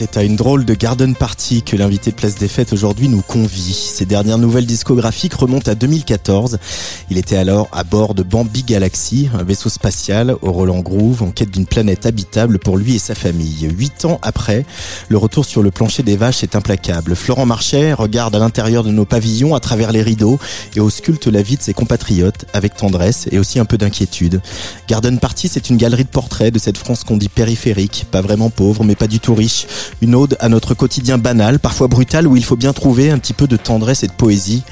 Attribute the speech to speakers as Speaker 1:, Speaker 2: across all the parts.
Speaker 1: C'est à une drôle de garden party que l'invité de Place des Fêtes aujourd'hui nous convie. Ses dernières nouvelles discographiques remontent à 2014. Il était alors à bord de Bambi Galaxy, un vaisseau spatial au Roland Groove en quête d'une planète habitable pour lui et sa famille. Huit ans après, le retour sur le plancher des vaches est implacable. Florent Marchais regarde à l'intérieur de nos pavillons à travers les rideaux et ausculte la vie de ses compatriotes avec tendresse et aussi un peu d'inquiétude. Garden Party, c'est une galerie de portraits de cette France qu'on dit périphérique, pas vraiment pauvre mais pas du tout riche une ode à notre quotidien banal, parfois brutal, où il faut bien trouver un petit peu de tendresse et de poésie.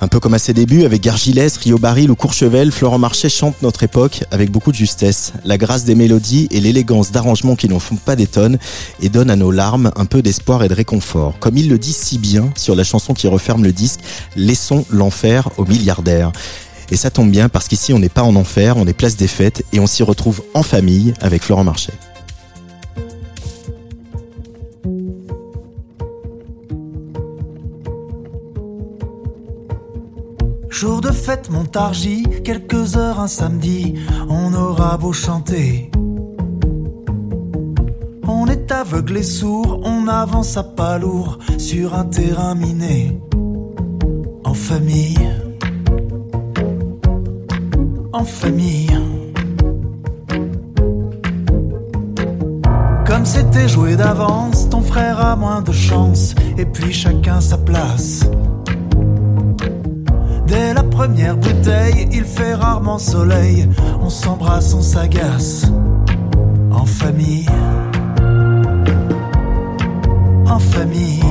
Speaker 1: Un peu comme à ses débuts, avec Gargilès, Rio Baril ou Courchevel, Florent Marchais chante notre époque avec beaucoup de justesse. La grâce des mélodies et l'élégance d'arrangements qui n'en font pas des tonnes et donnent à nos larmes un peu d'espoir et de réconfort. Comme il le dit si bien sur la chanson qui referme le disque, Laissons l'enfer aux milliardaires. Et ça tombe bien parce qu'ici on n'est pas en enfer, on est place des fêtes et on s'y retrouve en famille avec Florent Marchais.
Speaker 2: Jour de fête, Montargis, quelques heures un samedi, on aura beau chanter. On est aveugle et sourd, on avance à pas lourd sur un terrain miné. En famille, en famille. Comme c'était joué d'avance, ton frère a moins de chance, et puis chacun sa place. Dès la première bouteille, il fait rarement soleil. On s'embrasse, on s'agace. En famille. En famille.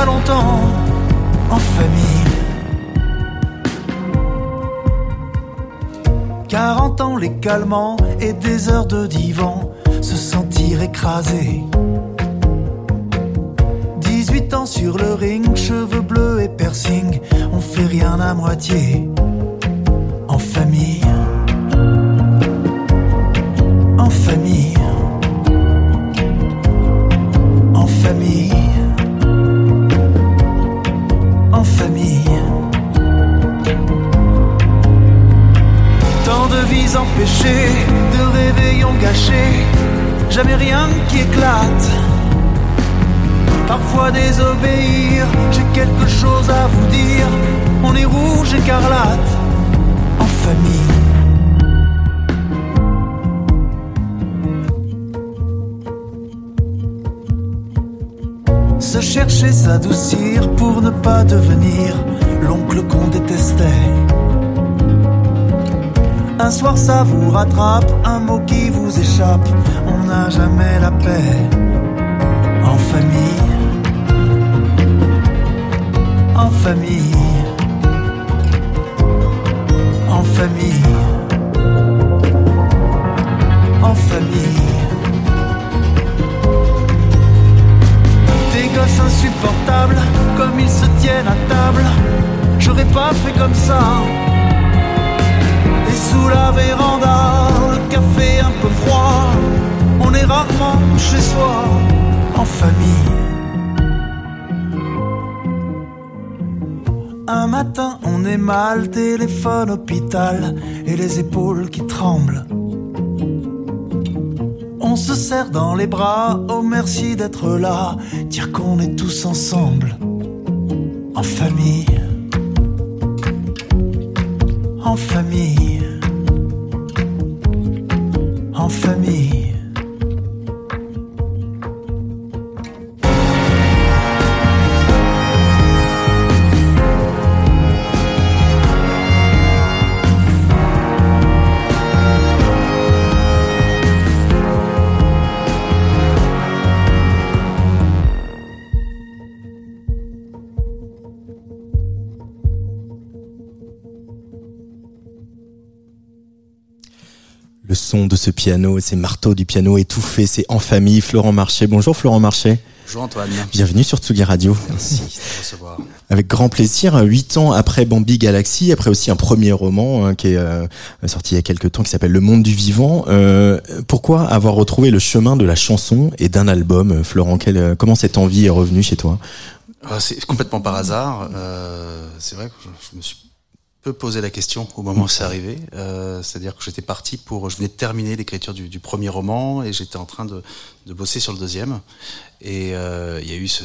Speaker 2: Pas longtemps en famille. 40 ans les calmants et des heures de divan, se sentir écrasé. 18 ans sur le ring, cheveux bleus et piercing, on fait rien à moitié. En famille. Qui éclate. Parfois désobéir, j'ai quelque chose à vous dire. On est rouge écarlate, en famille. Se chercher, s'adoucir pour ne pas devenir l'oncle qu'on détestait. Un soir ça vous rattrape, un mot qui vous échappe, on n'a jamais la paix. En famille, en famille, en famille, en famille. Des gosses insupportables, comme ils se tiennent à table, j'aurais pas fait comme ça. Sous la véranda, le café un peu froid, on est rarement chez soi, en famille. Un matin, on est mal, téléphone, hôpital, et les épaules qui tremblent. On se serre dans les bras, oh merci d'être là, dire qu'on est tous ensemble, en famille.
Speaker 1: Le son de ce piano, ces marteaux du piano étouffé, c'est en famille. Florent Marché. Bonjour Florent Marché.
Speaker 3: Bonjour Antoine.
Speaker 1: Bienvenue sur Tsugi Radio.
Speaker 3: Merci de recevoir.
Speaker 1: Avec grand plaisir. Huit ans après Bambi Galaxy, après aussi un premier roman hein, qui est euh, sorti il y a quelques temps, qui s'appelle Le Monde du Vivant. Euh, pourquoi avoir retrouvé le chemin de la chanson et d'un album, euh, Florent quel, Comment cette envie est revenue chez toi?
Speaker 3: C'est complètement par hasard. c'est vrai que je me suis peu posé la question au moment où c'est arrivé. Euh, C'est-à-dire que j'étais parti pour, je venais de terminer l'écriture du, du, premier roman et j'étais en train de, de, bosser sur le deuxième. Et euh, il y a eu ce,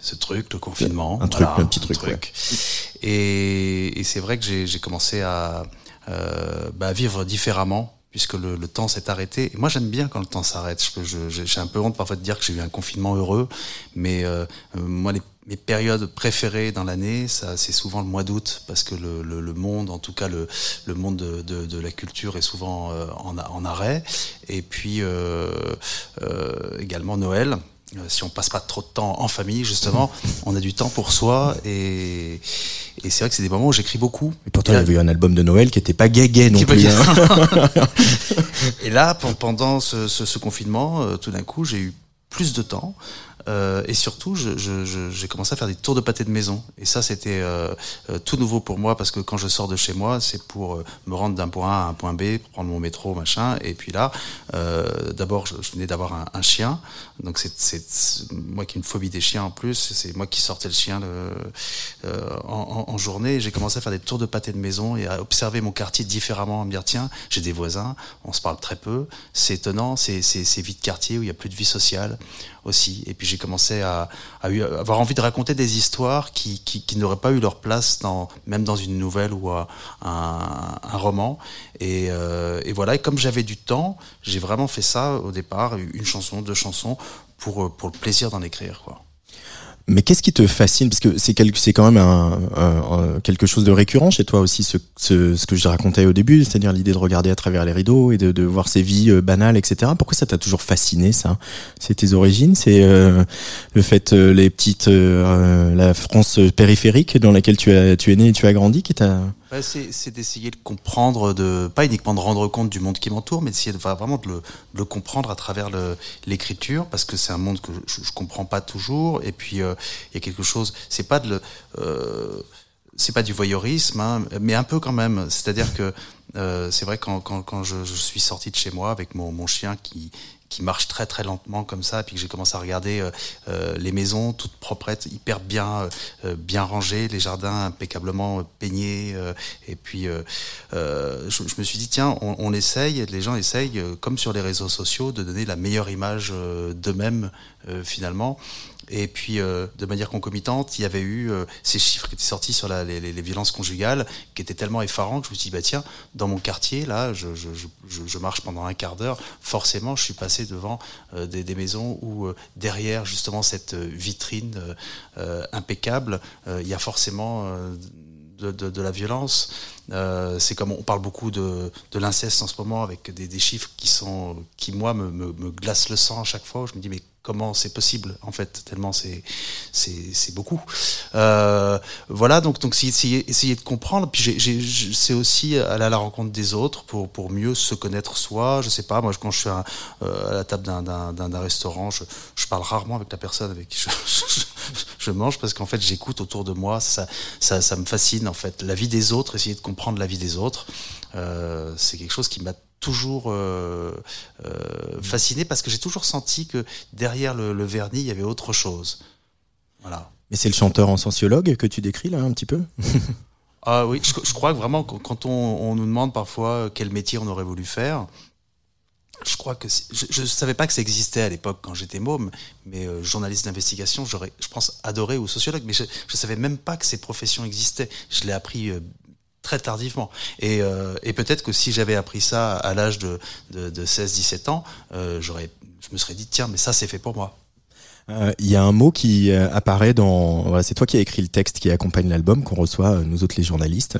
Speaker 3: ce, truc, le confinement.
Speaker 1: Un truc, un petit truc.
Speaker 3: truc. Ouais. Et, et c'est vrai que j'ai commencé à euh, bah, vivre différemment puisque le, le temps s'est arrêté. Et moi, j'aime bien quand le temps s'arrête. J'ai un peu honte parfois de dire que j'ai eu un confinement heureux, mais euh, moi, les mes périodes préférées dans l'année, ça c'est souvent le mois d'août parce que le, le, le, monde, en tout cas le, le monde de, de, de, la culture est souvent euh, en, en, arrêt. Et puis euh, euh, également Noël. Si on passe pas trop de temps en famille, justement, on a du temps pour soi et, et c'est vrai que c'est des moments où j'écris beaucoup.
Speaker 1: Et pourtant, il y avait eu un album de Noël qui était pas gay-gay non plus. Hein.
Speaker 3: et là, pendant ce, ce, ce confinement, tout d'un coup, j'ai eu plus de temps. Euh, et surtout, j'ai commencé à faire des tours de pâté de maison. Et ça, c'était euh, euh, tout nouveau pour moi parce que quand je sors de chez moi, c'est pour me rendre d'un point A à un point B, prendre mon métro, machin. Et puis là, d'abord, je, venais d'avoir un, chien. Donc c'est moi qui ai une phobie des chiens en plus. C'est moi qui sortais le chien en, journée. J'ai commencé à faire des tours de pâté de maison et à observer mon quartier différemment, à me dire tiens, j'ai des voisins, on se parle très peu. C'est étonnant, c'est vite quartier où il y a plus de vie sociale aussi. Et puis j'ai commencé à, avoir envie de raconter des histoires qui, n'auraient pas eu leur place dans, même dans une nouvelle ou un, un roman. Et, euh, et, voilà, et comme j'avais du temps, j'ai vraiment fait ça au départ, une chanson, deux chansons, pour, pour le plaisir d'en écrire. Quoi.
Speaker 1: Mais qu'est-ce qui te fascine? Parce que c'est quand même quelque chose de récurrent chez toi aussi, ce, que je racontais au début, c'est-à-dire l'idée de regarder à travers les rideaux et de, de voir ces vies euh, banales, etc. Pourquoi ça t'a toujours fasciné ça? C'est tes origines C'est euh, le fait euh, les petites euh, la France périphérique dans laquelle tu as tu es né et tu as grandi qui t'a
Speaker 3: c'est d'essayer de comprendre, de pas uniquement de rendre compte du monde qui m'entoure, mais d'essayer de vraiment de le, comprendre à travers l'écriture, parce que c'est un monde que je, je comprends pas toujours. Et puis euh, il y a quelque chose, c'est pas euh, c'est pas du voyeurisme, hein, mais un peu quand même. C'est-à-dire que euh, c'est vrai quand, quand, quand je, je, suis sorti de chez moi avec mon, mon chien qui qui marche très très lentement comme ça, puis que j'ai commencé à regarder euh, euh, les maisons toutes proprettes, hyper bien euh, bien rangées, les jardins impeccablement peignés, euh, et puis euh, je, je, me suis dit tiens, on, on, essaye, les gens essayent, comme sur les réseaux sociaux, de donner la meilleure image d'eux-mêmes finalement. Et puis, euh, de manière concomitante, il y avait eu euh, ces chiffres qui étaient sortis sur les, violences conjugales, qui étaient tellement effarants que je me suis dit, bah tiens, dans mon quartier, là, je, marche pendant un quart d'heure, forcément, je suis passé devant euh, des, maisons où, derrière justement cette vitrine impeccable, il y a forcément de, la violence. C'est comme on parle beaucoup de, l'inceste en ce moment avec des, chiffres qui sont qui moi me, me, me glacent le sang à chaque fois. Je me dis mais comment c'est possible en fait tellement c'est c'est beaucoup. Euh, voilà donc donc essayer, essayer de comprendre puis c'est aussi aller à la rencontre des autres pour pour mieux se connaître soi je sais pas moi quand je suis à, euh, à la table d'un restaurant je, je parle rarement avec la personne avec qui je, je, je mange parce qu'en fait j'écoute autour de moi ça, ça ça me fascine en fait. La vie des autres essayer de comprendre la vie des autres euh, c'est quelque chose qui m'a toujours euh, euh, fasciné parce que j'ai toujours senti que derrière le, le, vernis, il y avait autre chose. Voilà.
Speaker 1: Mais c'est le chanteur en sociologue que tu décris là un petit peu
Speaker 3: Ah oui, je, je, crois que vraiment quand on, on, nous demande parfois quel métier on aurait voulu faire, je crois que je ne savais pas que ça existait à l'époque quand j'étais môme, mais euh, journaliste d'investigation, j'aurais, je pense, adoré ou sociologue, mais je ne savais même pas que ces professions existaient. Je l'ai appris euh, très tardivement. Et, euh, et peut-être que si j'avais appris ça à l'âge de, de, de 16-17 ans, euh, j'aurais, je me serais dit, tiens, mais ça, c'est fait pour moi.
Speaker 1: Il euh, y a un mot qui euh, apparaît dans. Voilà, c'est toi qui as écrit le texte qui accompagne l'album qu'on reçoit euh, nous autres les journalistes.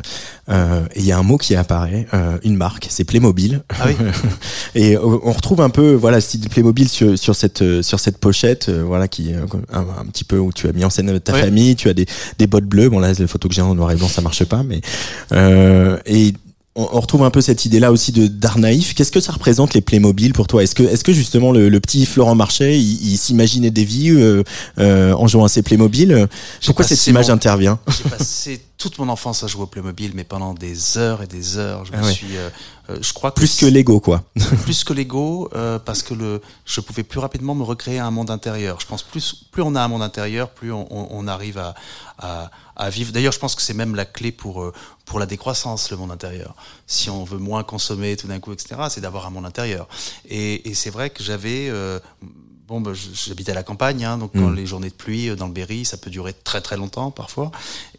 Speaker 1: Et il y a un mot qui apparaît, une marque, c'est Playmobil.
Speaker 3: Ah oui.
Speaker 1: et on retrouve un peu voilà style Playmobil sur, sur cette sur cette pochette, voilà qui un, un, petit peu où tu as mis en scène ta famille, tu as des des bottes bleues. Bon là, les photos que j'ai en noir et blanc, ça marche pas, mais et on, retrouve un peu cette idée-là aussi de d'art naïf. Qu'est-ce que ça représente les Playmobil pour toi? Est-ce que, est-ce que justement le, petit Florent Marchais, il, s'imaginait des vies euh, euh, en jouant à ses Playmobil? Pourquoi cette image intervient?
Speaker 3: J'ai passé toute mon enfance à jouer au Playmobil, mais pendant des heures et des heures. Je me ah suis, euh, je crois
Speaker 1: plus que Lego, quoi.
Speaker 3: plus que Lego, parce que le, je pouvais plus rapidement me recréer un monde intérieur. Je pense plus, plus on a un monde intérieur, plus on, on, arrive à, à, à vivre. D'ailleurs, je pense que c'est même la clé pour pour la décroissance, le monde intérieur. Si on veut moins consommer tout d'un coup, etc., c'est d'avoir un monde intérieur. Et, et c'est vrai que j'avais... Euh, bon, bah, j'habitais à la campagne, hein, donc quand mm. les journées de pluie euh, dans le Berry, ça peut durer très très longtemps parfois.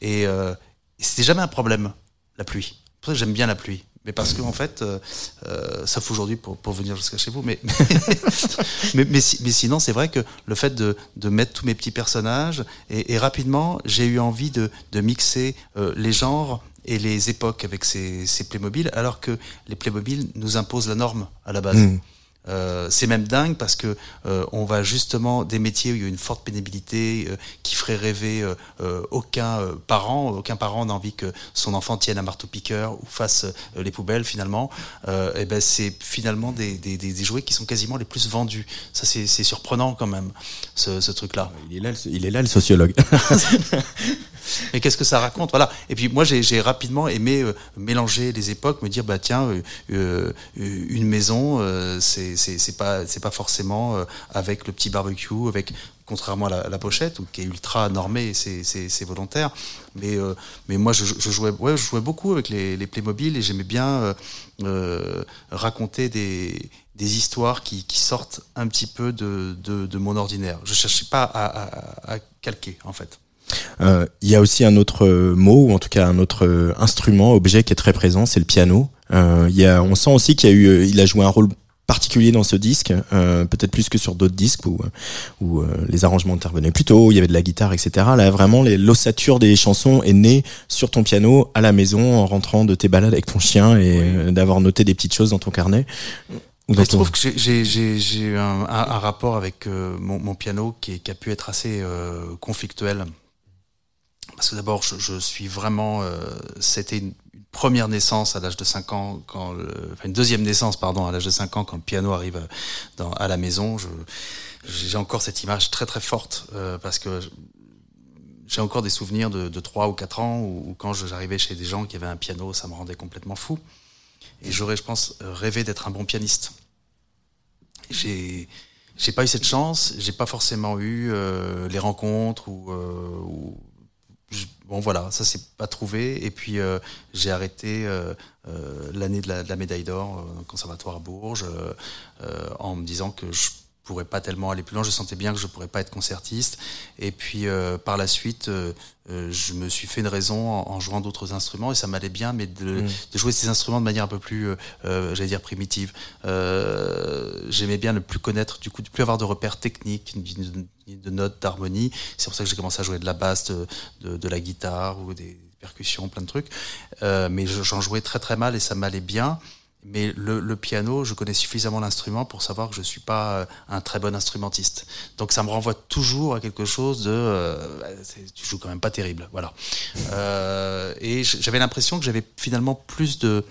Speaker 3: Et, euh, c'était jamais un problème, la pluie. Pour ça que j'aime bien la pluie mais parce que en fait, euh, euh, sauf aujourd'hui pour, pour venir jusqu'à chez vous, mais mais, mais, sinon c'est vrai que le fait de, de mettre tous mes petits personnages et, et rapidement j'ai eu envie de, de mixer euh, les genres et les époques avec ces, ces Playmobil, alors que les Playmobil nous imposent la norme à la base. Mmh. Euh, c'est même dingue parce que euh, on va justement des métiers où il y a une forte pénibilité euh, qui ferait rêver aucun parent, aucun parent n'a envie que son enfant tienne un marteau piqueur ou fasse les poubelles finalement. et ben c'est finalement des, des, des, jouets qui sont quasiment les plus vendus. Ça c'est surprenant quand même ce, ce truc là.
Speaker 1: Il est là, il est là le sociologue.
Speaker 3: mais qu'est-ce que ça raconte Voilà. Et puis moi, j'ai rapidement aimé euh, mélanger les époques, me dire bah tiens, euh, euh une maison, euh, c'est pas c'est pas forcément avec le petit barbecue, avec contrairement à la, pochette, qui est ultra normée, c'est volontaire. Mais, mais moi, je, je, jouais, ouais, je jouais beaucoup avec les, les Playmobil et j'aimais bien euh, raconter des, des histoires qui, qui, sortent un petit peu de, de, de mon ordinaire. Je cherchais pas à, à, à calquer, en fait.
Speaker 1: Euh, il y a aussi un autre euh, mot, ou en tout cas un autre euh, instrument, objet qui est très présent, c'est le piano. Euh, y a, on sent aussi qu'il a eu, il a joué un rôle particulier dans ce disque, euh, peut-être plus que sur d'autres disques où, où euh, les arrangements intervenaient plus tôt, il y avait de la guitare, etc. Là, vraiment, l'ossature des chansons est née sur ton piano, à la maison, en rentrant de tes balades avec ton chien et d'avoir noté des petites choses dans ton carnet.
Speaker 3: je trouve que j'ai un, un, un, rapport avec mon, mon, piano qui, qui, a pu être assez conflictuel parce que d'abord, je, suis vraiment. Euh, C'était une, première naissance à l'âge de 5 ans, quand enfin une deuxième naissance, pardon, à l'âge de 5 ans, quand le piano arrive dans, à la maison. J'ai encore cette image très très forte, euh, parce que j'ai encore des souvenirs de, de 3 ou 4 ans où, quand j'arrivais chez des gens qui avaient un piano, ça me rendait complètement fou. Et j'aurais, je pense, rêvé d'être un bon pianiste. J'ai j'ai pas eu cette chance, j'ai pas forcément eu euh, les rencontres ou, euh, ou bon voilà, ça s'est pas trouvé. Et puis euh, j'ai arrêté euh, euh, l'année de la, de la médaille d'or au conservatoire à Bourges en me disant que je pourrais pas tellement aller plus loin. Je sentais bien que je pourrais pas être concertiste. Et puis par la suite, je me suis fait une raison en, en jouant d'autres instruments et ça m'allait bien, mais de, mm. de, jouer ces instruments de manière un peu plus, j'allais dire primitive. J'aimais bien ne plus connaître, du coup, ne plus avoir de repères techniques, de, notes, d'harmonie. C'est pour ça que j'ai commencé à jouer de la basse, de, de, de la guitare ou des percussions, plein de trucs. mais j'en jouais très très mal et ça m'allait bien. Mais le, le, piano, je connais suffisamment l'instrument pour savoir que je suis pas euh, un très bon instrumentiste. Donc ça me renvoie toujours à quelque chose de, euh, bah, tu joues quand même pas terrible, voilà. Euh, et j'avais l'impression que j'avais finalement plus de,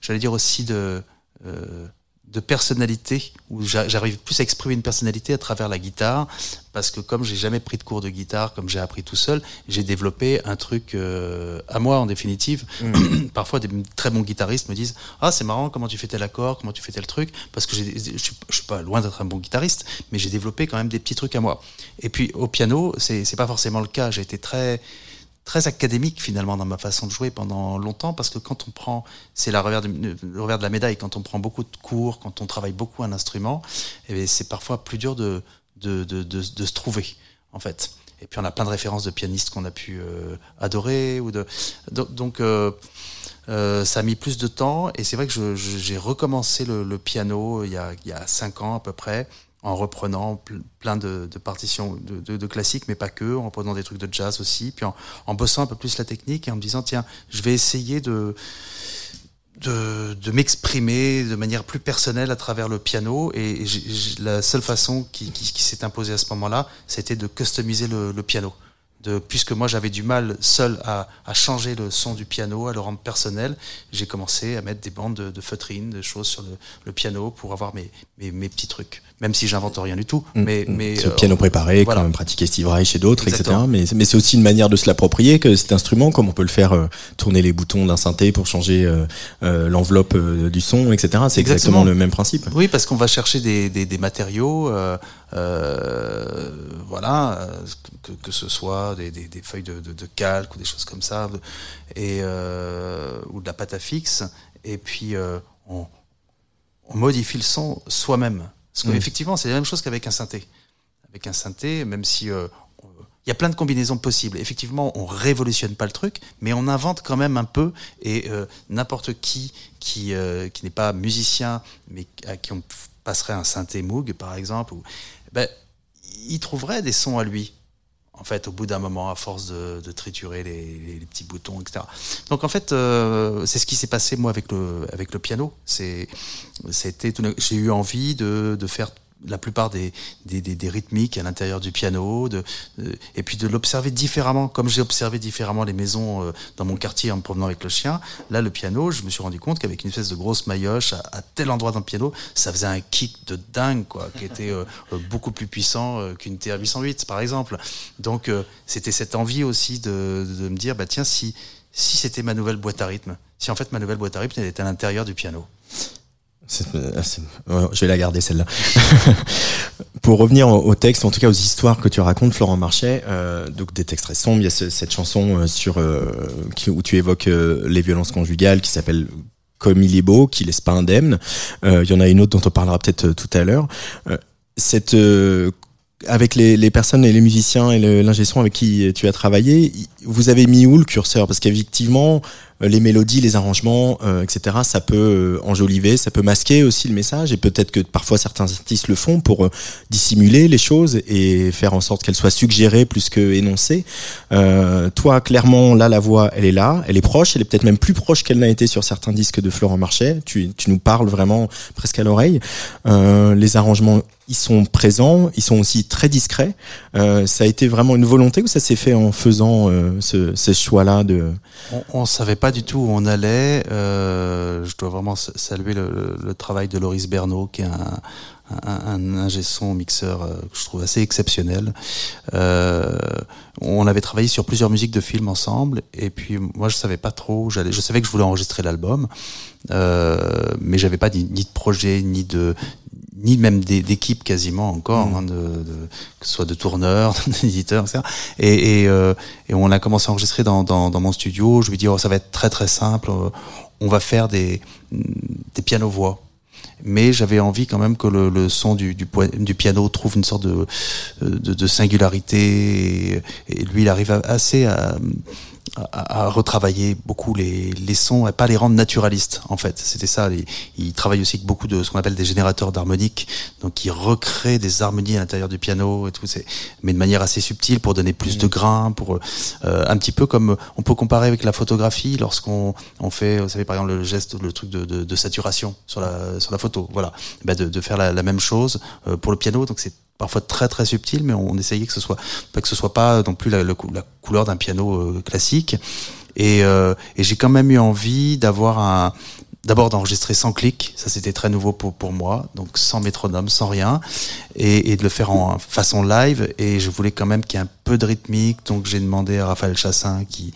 Speaker 3: j'allais dire aussi de, euh, de personnalité, où j'arrive plus à exprimer une personnalité à travers la guitare, parce que comme j'ai jamais pris de cours de guitare, comme j'ai appris tout seul, j'ai développé un truc euh, à moi en définitive. Mm. Parfois, des très bons guitaristes me disent ah c'est marrant comment tu fais tel accord, comment tu fais tel truc, parce que je suis, suis pas loin d'être un bon guitariste, mais j'ai développé quand même des petits trucs à moi. Et puis au piano, c'est pas forcément le cas. J'ai été très très académique finalement dans ma façon de jouer pendant longtemps parce que quand on prend, c'est la revers, le revers de la médaille, quand on prend beaucoup de cours, quand on travaille beaucoup un instrument, eh c'est parfois plus dur de, de, de, de, de, se trouver en fait. Et puis on a plein de références de pianistes qu'on a pu euh, adorer ou de donc euh, euh, ça a mis plus de temps et c'est vrai que j'ai recommencé le, le, piano il y, a, il y a cinq ans à peu près en reprenant plein de, partitions de, classiques, mais pas que, en reprenant des trucs de jazz aussi, puis en, bossant un peu plus la technique et en me disant, tiens, je vais essayer de, de, m'exprimer de manière plus personnelle à travers le piano. Et, la seule façon qui, s'est imposée à ce moment-là, c'était de customiser le piano de, puisque moi j'avais du mal seul à, à, changer le son du piano, à le rendre personnel, j'ai commencé à mettre des bandes de, de feutrine, des choses sur le, le, piano pour avoir mes, mes, mes, petits trucs. Même si j'invente rien du tout.
Speaker 1: Mm.
Speaker 3: Mais, mais
Speaker 1: c'est le piano préparé, voilà. comme pratiquer Steve Reich et d'autres, etc. Mais, mais c'est aussi une manière de se l'approprier que cet instrument, comme on peut le faire euh, tourner les boutons d'un synthé pour changer euh, euh, l'enveloppe du son, etc. C'est exactement le même principe.
Speaker 3: Oui, parce qu'on va chercher des, des, des matériaux. Euh, euh, voilà, que, que, ce soit des, des, des feuilles de, de, de, calque ou des choses comme ça, et, euh, ou de la pâte à fixe, et puis euh, on, on, modifie le son soi-même. Parce qu'effectivement, mmh. c'est la même chose qu'avec un synthé. Avec un synthé, même si euh, il y a plein de combinaisons possibles. Effectivement, on révolutionne pas le truc, mais on invente quand même un peu. Et euh, n'importe qui qui, euh, qui n'est pas musicien, mais à qui on passerait un synthé Moog, par exemple, ou, ben, il trouverait des sons à lui. En fait, au bout d'un moment, à force de, triturer les, petits boutons, etc. Donc, en fait, euh, c'est ce qui s'est passé moi avec le avec le piano. J'ai eu envie de, de faire la plupart des, des, des, des rythmiques à l'intérieur du piano, de, de, et puis de l'observer différemment, comme j'ai observé différemment les maisons euh, dans mon quartier en me promenant avec le chien. Là, le piano, je me suis rendu compte qu'avec une espèce de grosse maillotche à, à, tel endroit dans le piano, ça faisait un kick de dingue, quoi, qui était euh, beaucoup plus puissant euh, qu'une TR-808, par exemple. Donc, euh, c'était cette envie aussi de, de me dire, bah tiens, si, si c'était ma nouvelle boîte à rythme, si en fait ma nouvelle boîte à rythme, elle était à l'intérieur du piano.
Speaker 1: C est, je vais la garder celle-là. Pour revenir au texte, en tout cas aux histoires que tu racontes, Florent Marchais, euh, donc des textes très sombres. Il y a ce, cette chanson sur euh, qui, où tu évoques euh, les violences conjugales qui s'appelle Comme il est beau, qui laisse pas indemne. il y en a une autre dont on parlera peut-être tout à l'heure. avec les, personnes et les musiciens et l'ingé son avec qui tu as travaillé, vous avez mis où le curseur? Parce qu'effectivement, les mélodies, les arrangements, euh, etc., ça peut euh, enjoliver, ça peut masquer aussi le message, et peut-être que parfois certains artistes le font pour euh, dissimuler les choses et faire en sorte qu'elles soient suggérées plus que énoncées. Euh, toi, clairement, là, la voix, elle est là, elle est proche, elle est peut-être même plus proche qu'elle n'a été sur certains disques de Florent Marchais. Tu, tu nous parles vraiment presque à l'oreille. les arrangements ils sont présents, ils sont aussi très discrets. Euh, ça a été vraiment une volonté ou ça s'est fait en faisant euh, ce, choix-là
Speaker 3: On ne savait pas du tout où on allait. Euh, je dois vraiment saluer le, travail de Loris Bernot, qui est un, un, ingé son mixeur que je trouve assez exceptionnel. On avait travaillé sur plusieurs musiques de films ensemble, et puis moi je savais pas trop. J'allais, je savais que je voulais enregistrer l'album, euh, mais j'avais pas ni, de projet ni de ni même d'équipe quasiment encore, mmh. hein, de, de, que ce soit de tourneurs, d'éditeurs, etc. Et, et, euh, et, on a commencé à enregistrer dans, dans, dans, mon studio. Je lui dis, oh, ça va être très très simple. On va faire des, des pianos-voix. Mais j'avais envie quand même que le, le son du, du, du, piano trouve une sorte de, de, de singularité. Et, et, lui, il arrive assez à à, à, retravailler beaucoup les, les sons et pas les rendre naturalistes en fait. C'était ça il travaille aussi avec beaucoup de ce qu'on appelle des générateurs d'harmoniques. Donc il recrée des harmonies à l'intérieur du piano et tout. C'est mais de manière assez subtile pour donner plus mmh. de grain pour euh, un petit peu comme on peut comparer avec la photographie lorsqu'on on fait vous savez par exemple le geste le truc de, de, de saturation sur la sur la photo. Voilà. Ben de, de faire la, la même chose euh, pour le piano. Donc c'est parfois très très subtil, mais on essayait que ce soit pas que ce soit pas non plus la, couleur d'un piano euh, classique. Et, euh, et j'ai quand même eu envie d'avoir un d'abord d'enregistrer sans clic, ça c'était très nouveau pour, pour moi, donc sans métronome, sans rien, et, de le faire en façon live, et je voulais quand même qu'il y ait un peu de rythmique, donc j'ai demandé à Raphaël Chassin, qui,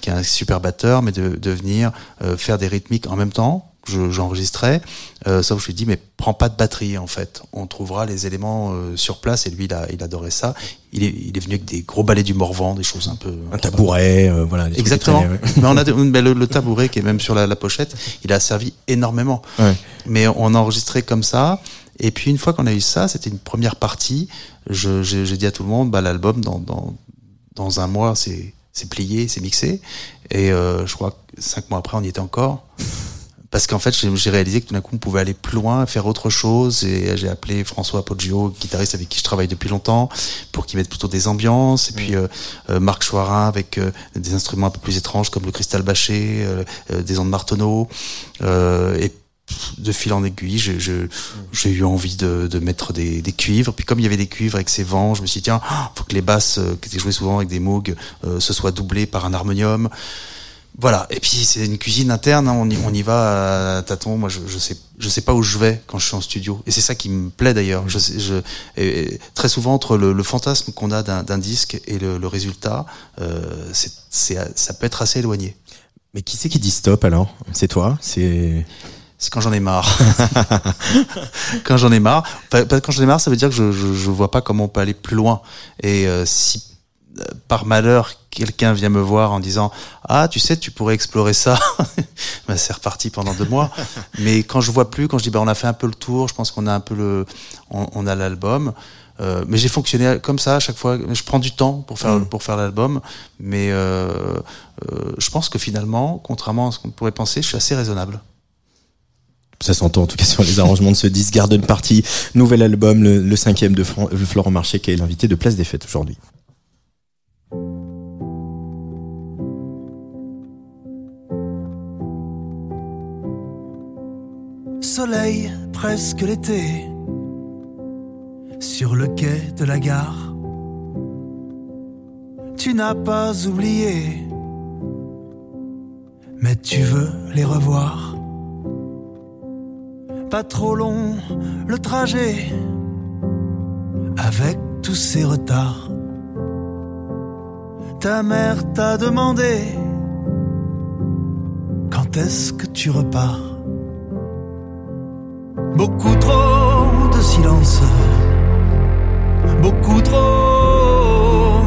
Speaker 3: qui est un super batteur, mais de, de venir euh, faire des rythmiques en même temps, j'enregistrais, euh, sauf que je lui dis mais prends pas de batterie en fait, on trouvera les éléments euh, sur place et lui il, a, il adorait ça. Il est, il est venu avec des gros balais du Morvan, des choses un peu
Speaker 1: un tabouret, euh, voilà.
Speaker 3: Exactement. Traînés, ouais. mais on a mais le, le, tabouret qui est même sur la, la, pochette, il a servi énormément.
Speaker 1: Ouais.
Speaker 3: Mais on a enregistré comme ça. Et puis une fois qu'on a eu ça, c'était une première partie. J'ai dit à tout le monde, bah l'album dans, dans dans un mois c'est c'est plié, c'est mixé. Et euh, je crois que cinq mois après, on y était encore parce qu'en fait j'ai réalisé que tout d'un coup on pouvait aller plus loin, faire autre chose. Et j'ai appelé François Poggio, guitariste avec qui je travaille depuis longtemps, pour qu'il mette plutôt des ambiances. Et puis euh, euh, Marc Choirin avec euh, des instruments un peu plus étranges comme le cristal bâché, euh, euh, des ondes Martonneau. Et de fil en aiguille, j'ai eu envie de, de mettre des, des, cuivres. Puis comme il y avait des cuivres avec ces vents, je me suis dit tiens, faut que les basses euh, qui étaient jouées souvent avec des Moog euh, se soient doublées par un harmonium. Voilà. Et puis c'est une cuisine interne, hein. on, y, on y va à tâtons. Moi, je, je sais, je sais pas où je vais quand je suis en studio. Et c'est ça qui me plaît d'ailleurs. Je, je et, très souvent entre le, le fantasme qu'on a d'un disque et le, le résultat, euh, c'est, ça peut être assez éloigné.
Speaker 1: Mais qui c'est qui dit stop alors? C'est toi? C'est
Speaker 3: c'est quand j'en ai marre. quand j'en ai marre. Quand j'en ai marre, ça veut dire que je, je, je, vois pas comment on peut aller plus loin. Et euh, si euh, par malheur quelqu'un vient me voir en disant ah tu sais tu pourrais explorer ça, ben, c'est reparti pendant deux mois. Mais quand je vois plus, quand je dis ben on a fait un peu le tour, je pense qu'on a un peu le, on, on a l'album. Euh, mais j'ai fonctionné comme ça à chaque fois. Je prends du temps pour faire, mm. pour faire l'album, mais euh, euh, je pense que finalement, contrairement à ce qu'on pourrait penser, je suis assez raisonnable.
Speaker 1: Ça s'entend en tout cas sur les arrangements de ce disque Garden Party, nouvel album, le, le cinquième de Florent Marché qui est l'invité de Place des Fêtes aujourd'hui.
Speaker 2: Soleil, presque l'été sur le quai de la gare. Tu n'as pas oublié, mais tu veux les revoir. Pas trop long le trajet, avec tous ces retards. Ta mère t'a demandé quand est-ce que tu repars? Beaucoup trop de silence beaucoup trop,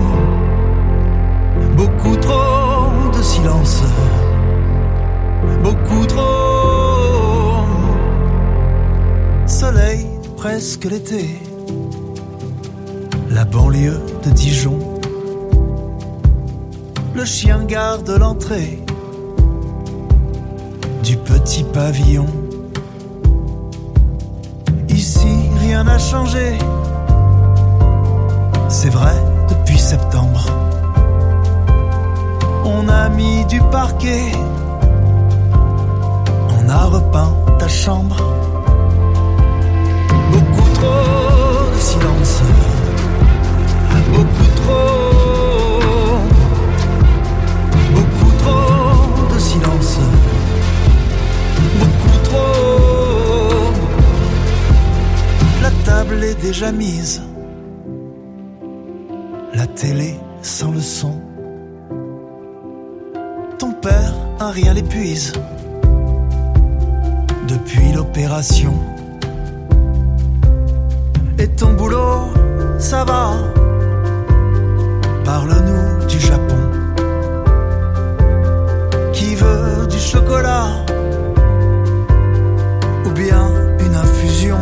Speaker 2: beaucoup trop de silence, beaucoup trop. Soleil, presque l'été, la banlieue de Dijon. Le chien garde l'entrée du petit pavillon. Ici, rien n'a changé c'est vrai, depuis septembre. On a mis du parquet, on a repeint ta chambre. Beaucoup trop de silence, beaucoup trop, table est déjà mise télé sans le son. Ton père, un rien l'épuise. Depuis l'opération. Et ton boulot, ça va. Parle-nous du Japon. Qui veut du chocolat? Ou bien une infusion?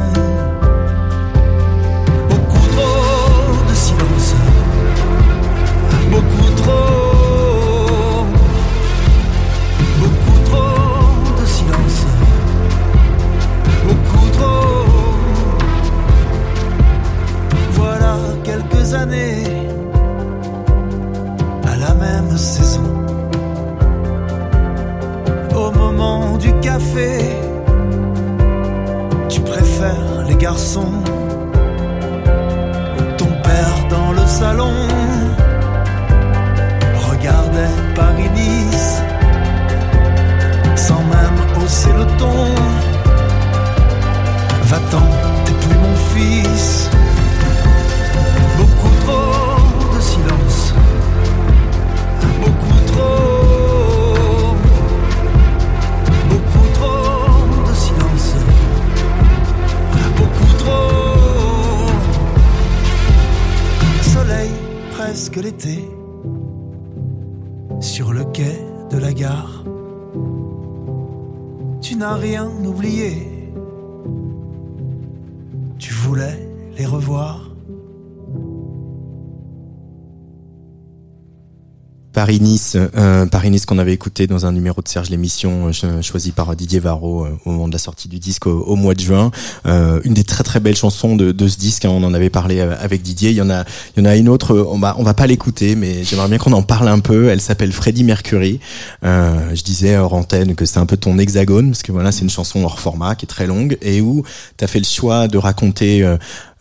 Speaker 2: Paris-Nice,
Speaker 1: euh, Paris-Nice qu'on avait écouté dans un numéro de Serge l'émission euh, choisi par Didier Varro euh, au moment de la sortie du disque au, mois de juin. Euh, une des très très belles chansons de, de ce disque, hein, on en avait parlé avec Didier. Il y en a, il y en a une autre. On va on va pas l'écouter, mais j'aimerais bien qu'on en parle un peu. Elle s'appelle Freddie Mercury. je disais hors antenne que c'est un peu ton hexagone parce que voilà c'est une chanson hors format qui est très longue et où tu as fait le choix de raconter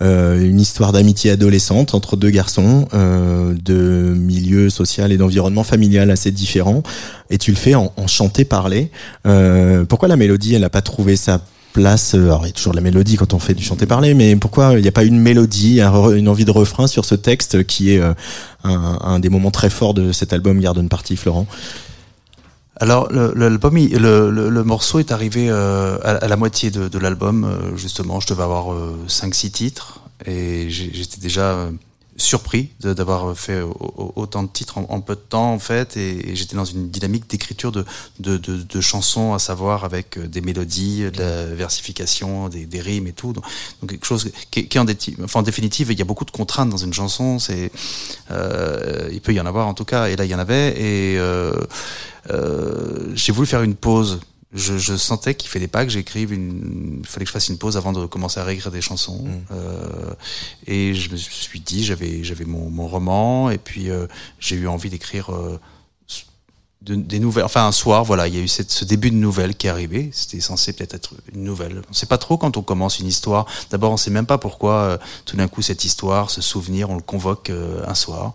Speaker 1: euh, une histoire d'amitié adolescente entre deux garçons euh, de milieu social et d'environnement familial assez différents et tu le fais en, en chanter-parler. Euh, pourquoi la mélodie, elle n'a pas trouvé sa place Alors, il y a toujours la mélodie quand on fait du chanter-parler, mais pourquoi il n'y a pas une mélodie, une envie de refrain sur ce texte qui est un, des moments très forts de cet album Garden Party, Florent?
Speaker 3: Alors l'album, le, morceau est arrivé euh, à, la moitié de, l'album. Euh, justement, je devais avoir euh, 5-6 titres et j'étais déjà surpris d'avoir fait autant de titres en, peu de temps en fait. Et, j'étais dans une dynamique d'écriture de, de, de, chansons à savoir avec des mélodies de la versification des, des rimes et tout. Donc, quelque chose qui, qui en, enfin, en définitive il y a beaucoup de contraintes dans une chanson. C'est euh, il peut y en avoir en tout cas. Et là il y en avait. Et euh, euh, j'ai voulu faire une pause. Je, je sentais qu'il fallait pas que j'écrive une, fallait que je fasse une pause avant de commencer à réécrire des chansons. Mm. Euh, et je me suis dit, j'avais, j'avais mon, mon, roman, et puis euh, j'ai eu envie d'écrire euh, des nouvelles. Enfin, un soir, voilà, il y a eu cette, ce début de nouvelle qui est arrivé. C'était censé peut-être être une nouvelle. On sait pas trop quand on commence une histoire. D'abord, on sait même pas pourquoi euh, tout d'un coup cette histoire, ce souvenir, on le convoque euh, un soir.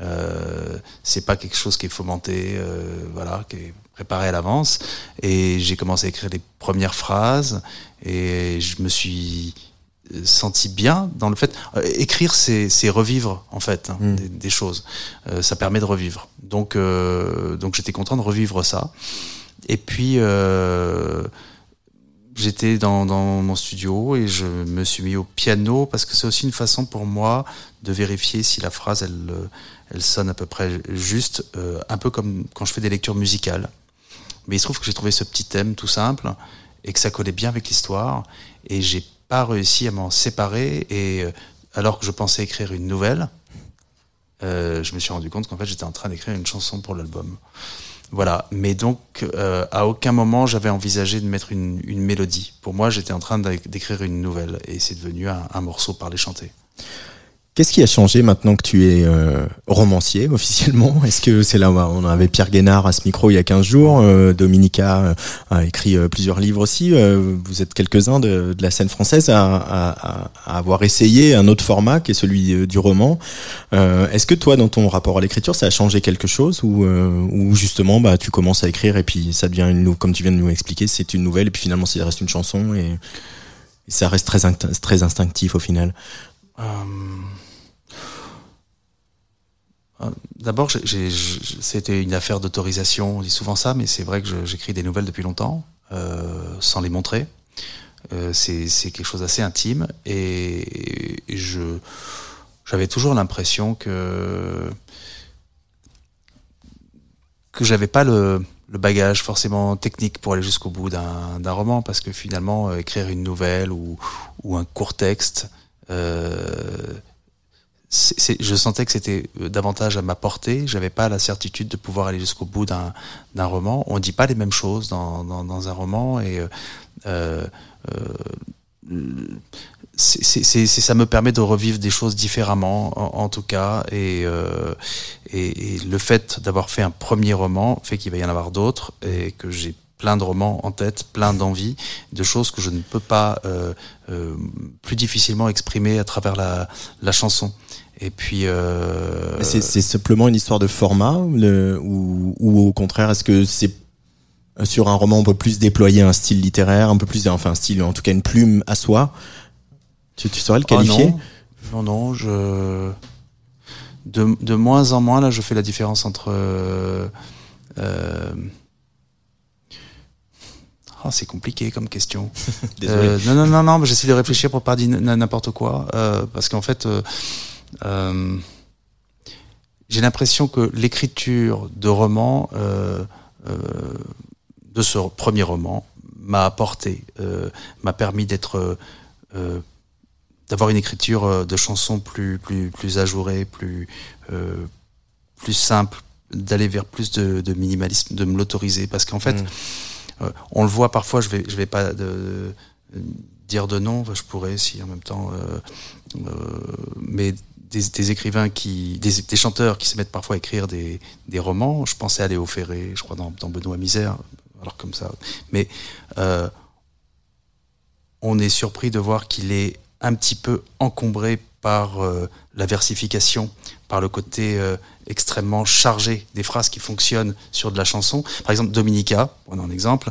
Speaker 3: Euh, c'est pas quelque chose qui est fomenté, euh, voilà, qui est préparé à l'avance. Et j'ai commencé à écrire les premières phrases et je me suis senti bien dans le fait euh, écrire c'est revivre en fait hein, mm. des, choses euh, ça permet de revivre donc euh, donc j'étais content de revivre ça et puis j'étais dans, dans mon studio et je me suis mis au piano parce que c'est aussi une façon pour moi de vérifier si la phrase elle elle sonne à peu près juste, un peu comme quand je fais des lectures musicales. Mais il se trouve que j'ai trouvé ce petit thème tout simple et que ça collait bien avec l'histoire et j'ai pas réussi à m'en séparer et euh, alors que je pensais écrire une nouvelle, euh, je me suis rendu compte qu'en fait j'étais en train d'écrire une chanson pour l'album. Voilà, mais donc euh, à aucun moment j'avais envisagé de mettre une, mélodie. Pour moi, j'étais en train d'écrire une nouvelle et c'est devenu un, un morceau parlé chanté.
Speaker 1: Qu'est-ce qui a changé maintenant que tu es euh, romancier officiellement? Est-ce que c'est là où on avait Pierre Guénard à ce micro il y a 15 jours euh, Dominica euh, a écrit plusieurs livres aussi. vous êtes quelques-uns de, de, la scène française à, à, à, avoir essayé un autre format qui est celui du roman. Est-ce que toi, dans ton rapport à l'écriture, ça a changé quelque chose ou, ou justement bah, tu commences à écrire et puis ça devient une comme tu viens de nous expliquer, c'est une nouvelle et puis finalement ça reste une chanson et, ça reste très, très instinctif au final?
Speaker 3: Euh, d'abord, c'était une affaire d'autorisation. On dit souvent ça, mais c'est vrai que j'écris des nouvelles depuis longtemps, euh, sans les montrer. Euh, c'est quelque chose d'assez intime, et, je j'avais toujours l'impression que que j'avais pas le, bagage forcément technique pour aller jusqu'au bout d'un roman, parce que finalement, euh, écrire une nouvelle ou, ou un court texte, je sentais que c'était euh, davantage à ma portée. J'avais pas la certitude de pouvoir aller jusqu'au bout d'un roman. On dit pas les mêmes choses dans, dans, un roman et euh, euh, ça me permet de revivre des choses différemment, en, tout cas. Et, et, le fait d'avoir fait un premier roman fait qu'il va y en avoir d'autres et que j'ai plein de romans en tête, plein d'envies, de choses que je ne peux pas plus difficilement exprimer à travers la, la chanson. Et puis. Euh...
Speaker 1: C'est simplement une histoire de format le, ou, ou au contraire, est-ce que c'est sur un roman on peut plus déployer un style littéraire, un peu plus, enfin un style, en tout cas une plume à soi? Tu, tu saurais le ah, qualifier?
Speaker 3: non. non, je. De, de, moins en moins, là, je fais la différence entre. Euh, Oh, c'est compliqué comme question.
Speaker 1: Désolé. Euh,
Speaker 3: non, non, non, non, j'essaie de réfléchir pour pas dire n'importe quoi, euh, parce qu'en fait, euh, j'ai l'impression que l'écriture de roman, euh, euh, de ce premier roman, m'a apporté, m'a permis d'être, d'avoir une écriture de chansons plus, plus, plus ajourée, plus, plus simple, d'aller vers plus de, de, minimalisme, de me l'autoriser, parce qu'en fait, mm. on le voit parfois. Je vais, je vais pas de, dire de nom. Je pourrais, si en même temps, mais des, écrivains qui, des, chanteurs qui se mettent parfois à écrire des, romans. Je pensais à Léo Ferré, je crois dans, dans Benoît Misère, alors comme ça. Mais euh, on est surpris de voir qu'il est un petit peu encombré par euh, la versification, par le côté euh, extrêmement chargé des phrases qui fonctionnent sur de la chanson. Par exemple, Dominica, on un exemple,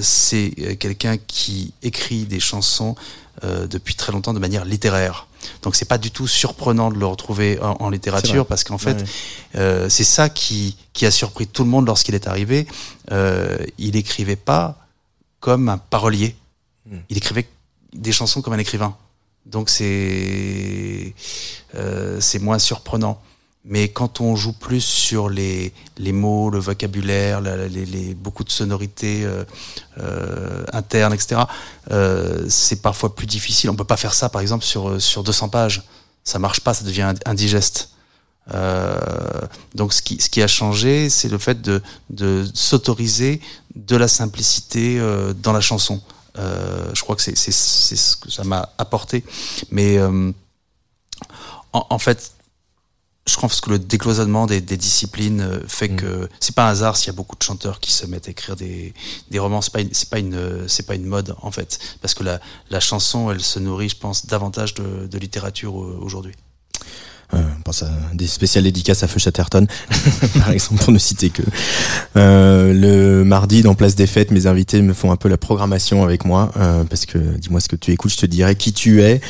Speaker 3: c'est quelqu'un qui écrit des chansons depuis très longtemps de manière littéraire. Donc c'est pas du tout surprenant de le retrouver en, littérature parce qu'en fait euh, c'est ça qui, qui a surpris tout le monde lorsqu'il est arrivé. Euh, il écrivait pas comme un parolier. Hmm. Il écrivait des chansons comme un écrivain. Donc c'est euh, c'est moins surprenant. Mais quand on joue plus sur les, les mots, le vocabulaire, les, beaucoup de sonorités euh, euh, internes, etc., euh, c'est parfois plus difficile. On peut pas faire ça, par exemple, sur, sur 200 pages. Ça marche pas, ça devient indigeste. Donc ce qui, ce qui a changé, c'est le fait de, de s'autoriser de la simplicité dans la chanson. Je crois que c'est ce que ça m'a apporté. Mais en fait, je pense que le décloisonnement des, des disciplines euh, fait mm. que c'est pas un hasard s'il y a beaucoup de chanteurs qui se mettent à écrire des, des romans. C'est pas c'est pas une c'est pas une mode en fait, parce que la, la chanson elle se nourrit, je pense, davantage de, de littérature euh, aujourd'hui.
Speaker 1: Euh, pense à des spéciales dédicaces à Feu Chatterton, par exemple, pour ne citer que. Euh, le mardi, dans Place des Fêtes, mes invités me font un peu la programmation avec moi, euh, parce que dis-moi ce que tu écoutes, je te dirai qui tu es.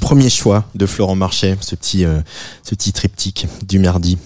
Speaker 1: Premier choix de Florent Marchais, ce petit, ce petit triptyque du mardi.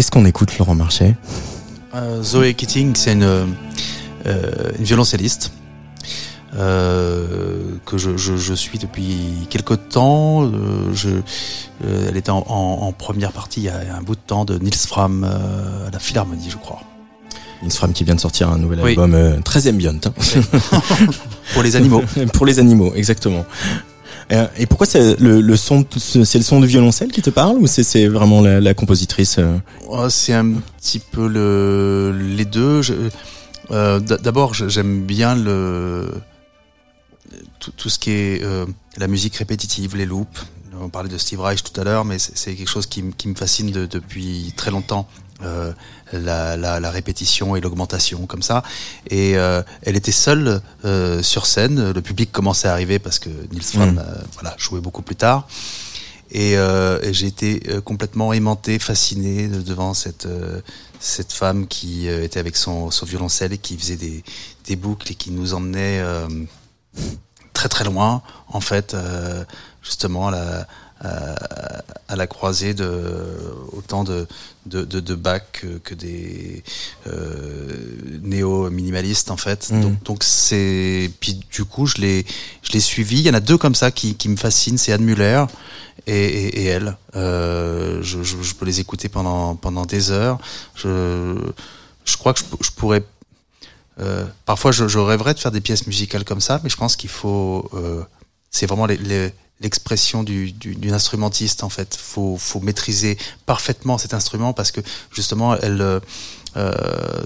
Speaker 1: Qu'est-ce qu'on écoute, Laurent Marchais?
Speaker 3: Euh, Zoé Keating, c'est une, euh, une violoncelliste euh, que je, je, je, suis depuis quelque temps. Euh, je, elle était en, en, première partie il y a un bout de temps de Nils Fram à la Philharmonie, je crois.
Speaker 1: Nils Fram qui vient de sortir un nouvel album très ambient. Hein.
Speaker 3: Pour les animaux.
Speaker 1: Pour les animaux, exactement. Euh, et pourquoi c'est le, son, c'est le son de violoncelle qui te parle ou c'est vraiment la, compositrice euh
Speaker 3: oh, C'est un petit peu le, les deux. Euh, D'abord, j'aime bien le tout, ce qui est la musique répétitive, les loops. On parlait de Steve Reich tout à l'heure, mais c'est quelque chose qui, me fascine de, depuis très longtemps. Euh, la, la, la, répétition et l'augmentation comme ça. Et euh, elle était seule euh, sur scène. Le public commençait à arriver parce que Nils Fram mm. voilà, jouait beaucoup plus tard. et, et j'ai été complètement aimanté, fasciné devant cette cette femme qui était avec son, son violoncelle et qui faisait des, des boucles et qui nous emmenait très très loin en fait justement à la, à, la croisée de autant de, de, de, Bach que, des euh, néo-minimalistes en fait. Mhm. Donc, donc c'est puis du coup je l'ai je l'ai suivi. Il y en a deux comme ça qui, qui me fascinent, c'est Anne Muller et, et, elle. Euh, je, je, peux les écouter pendant pendant des heures. Je je crois que je, pourrais euh, parfois je, je, rêverais de faire des pièces musicales comme ça, mais je pense qu'il faut euh, c'est vraiment les, les l'expression d'une du, instrumentiste en fait. Faut, faut maîtriser parfaitement cet instrument parce que justement, elle, euh, euh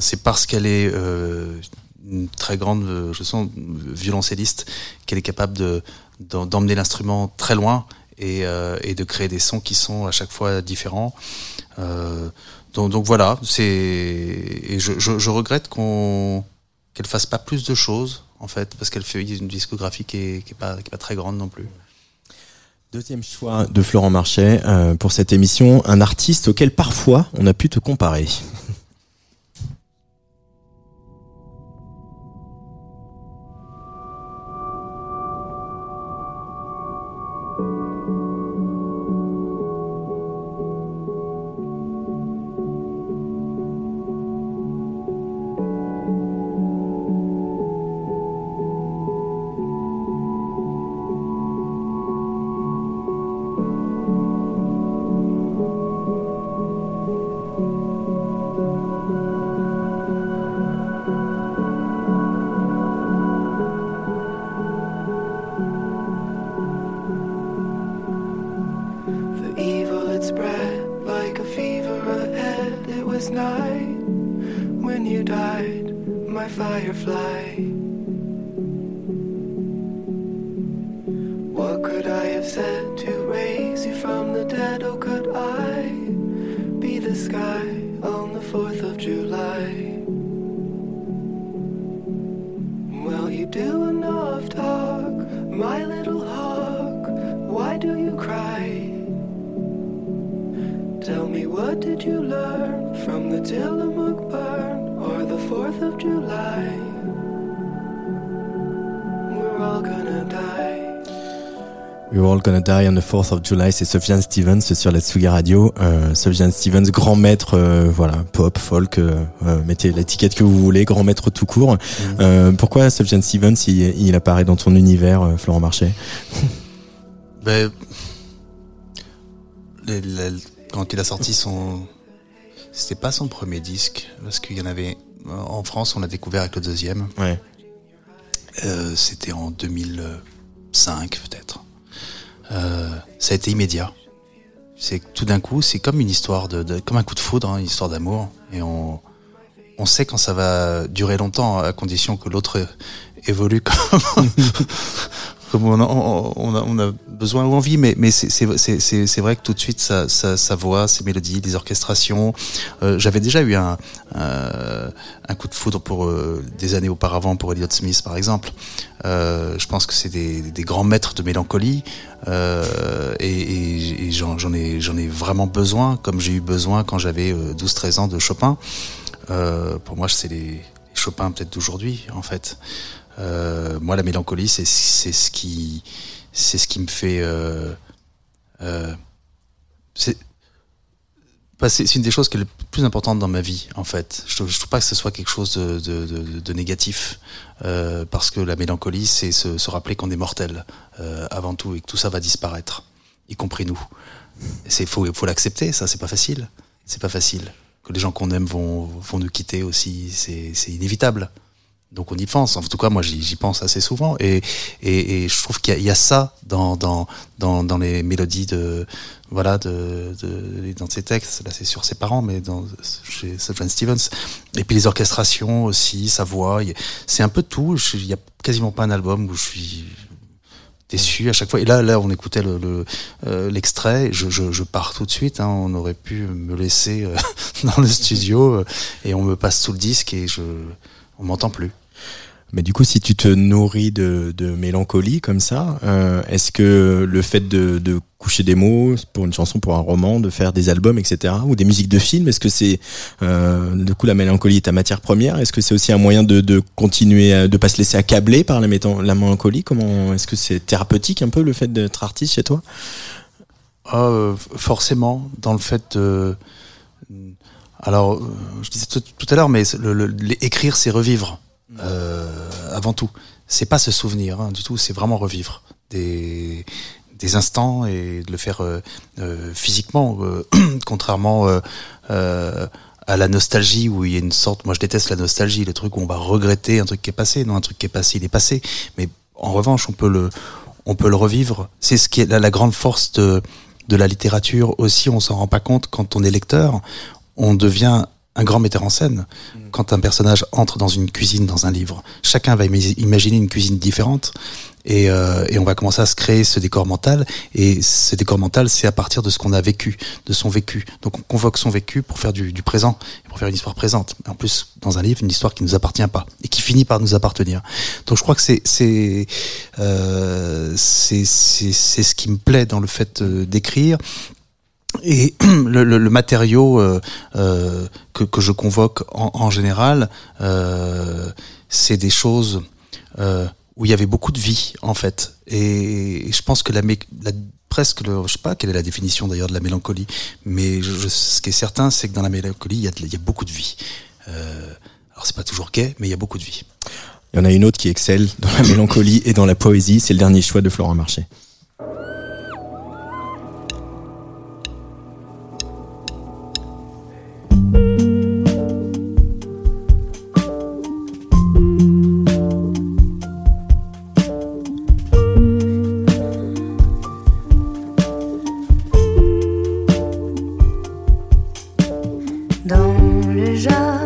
Speaker 3: c'est parce qu'elle est euh, une très grande, je sens, violoncelliste qu'elle est capable de d'emmener l'instrument très loin et, et, de créer des sons qui sont à chaque fois différents. Donc, voilà, c'est et je, je, regrette qu'on qu'elle fasse pas plus de choses en fait parce qu'elle fait une discographie qui est, qui est pas pas très grande non plus.
Speaker 1: Deuxième choix de Florent Marchais euh, pour cette émission, un artiste auquel parfois on a pu te comparer.
Speaker 4: firefly. What could I have said to raise you from the dead? Oh, could I be the sky on the 4th of July? Well, you do enough talk, my little hawk. Why do you cry? Tell me, what did you learn from the till?
Speaker 1: Gonna Die on the 4th of July, c'est Sufjan Stevens sur la Tsuga Radio. Euh, Sufjan Stevens, grand maître, euh, voilà, pop, folk, euh, euh, mettez l'étiquette que vous voulez, grand maître tout court. Mm. Pourquoi Sufjan Stevens, il, il, apparaît dans ton univers, Florent Marchais
Speaker 3: ben, quand il a sorti son, c'était pas son premier disque, parce qu'il y en avait en France, on l'a découvert avec le deuxième.
Speaker 1: Ouais.
Speaker 3: c'était en 2005 peut-être. Euh, ça a été immédiat. C'est tout d'un coup, c'est comme une histoire de, comme un coup de foudre, hein, une histoire d'amour, et on, on sait quand ça va durer longtemps, à condition que l'autre évolue comme, on, a, on, a, besoin ou envie, mais, c'est vrai que tout de suite, sa, voix, ses mélodies, les orchestrations. Euh, J'avais déjà eu un, euh, un coup de foudre pour euh, des années auparavant pour Elliott Smith, par exemple. Je pense que c'est des, grands maîtres de mélancolie, et, j'en ai, vraiment besoin, comme j'ai eu besoin quand j'avais 12-13 ans de Chopin. pour moi, c'est les Chopin peut-être d'aujourd'hui, en fait. Euh, moi, la mélancolie, c'est ce qui c'est ce qui me fait. Euh, euh, bah, c'est une des choses qui est le plus importante dans ma vie, en fait. Je, je trouve pas que ce soit quelque chose de, de, négatif, parce que la mélancolie, c'est se, se, rappeler qu'on est mortel avant tout et que tout ça va disparaître, y compris nous. C'est faut faut l'accepter, ça, c'est pas facile. C'est pas facile. Que les gens qu'on aime vont vont nous quitter aussi, c'est inévitable. Donc on y pense. En tout cas, moi, j'y pense assez souvent. Et, je trouve qu'il y, a ça dans, les mélodies de voilà dans ses textes. Là, c'est sur ses parents, mais dans chez Sufjan Stevens. Et puis les orchestrations aussi, sa voix. C'est un peu tout. Il y a quasiment pas un album où je suis déçu à chaque fois. Et là, là, on écoutait euh, l'extrait. je, pars tout de suite. Hein. On aurait pu me laisser euh, dans le studio euh, et on me passe tout le disque et je, on m'entend plus.
Speaker 1: Mais du coup, si tu te nourris de, de mélancolie comme ça, euh, est-ce que le fait de, de, coucher des mots pour une chanson, pour un roman, de faire des albums, etc., ou des musiques de films, est-ce que c'est euh, du coup la mélancolie est ta matière première? Est-ce que c'est aussi un moyen de, de continuer, à, de pas se laisser accabler par la, la mélancolie? Comment est-ce que c'est thérapeutique un peu le fait d'être artiste chez toi?
Speaker 3: Oh, Forcément, dans le fait de alors, je disais tout, à l'heure, mais écrire, c'est revivre euh, avant tout. C'est pas se souvenir hein, du tout, c'est vraiment revivre des, des instants et de le faire euh, euh physiquement, contrairement à la nostalgie où il y a une sorte. Moi, je déteste la nostalgie, le truc où on va regretter un truc qui est passé. Non, un truc qui est passé, il est passé. Mais en revanche, on peut le, on peut le revivre. C'est ce qui est la, la grande force de, de la littérature aussi. On s'en rend pas compte quand on est lecteur. On devient un grand metteur en scène. Mm. Quand un personnage entre dans une cuisine, dans un livre, chacun va imaginer une cuisine différente et, euh, et, on va commencer à se créer ce décor mental. Et ce décor mental, c'est à partir de ce qu'on a vécu, de son vécu. Donc on convoque son vécu pour faire du, du présent, pour faire une histoire présente. En plus, dans un livre, une histoire qui ne nous appartient pas et qui finit par nous appartenir. Donc je crois que c'est c'est euh, c'est ce qui me plaît dans le fait euh, d'écrire et le, matériau euh, euh, que, que, je convoque en, général, euh, c'est des choses où il y avait beaucoup de vie en fait. Et, je pense que la, la presque, le, je sais pas quelle est la définition d'ailleurs de la mélancolie, mais ce qui est certain, c'est que dans la mélancolie, il y a, il y a beaucoup de vie. Alors c'est pas toujours gai, mais il y a beaucoup de vie.
Speaker 1: Il y en a une autre qui excelle dans la mélancolie et dans la poésie, c'est le dernier choix de Florent Marché. 着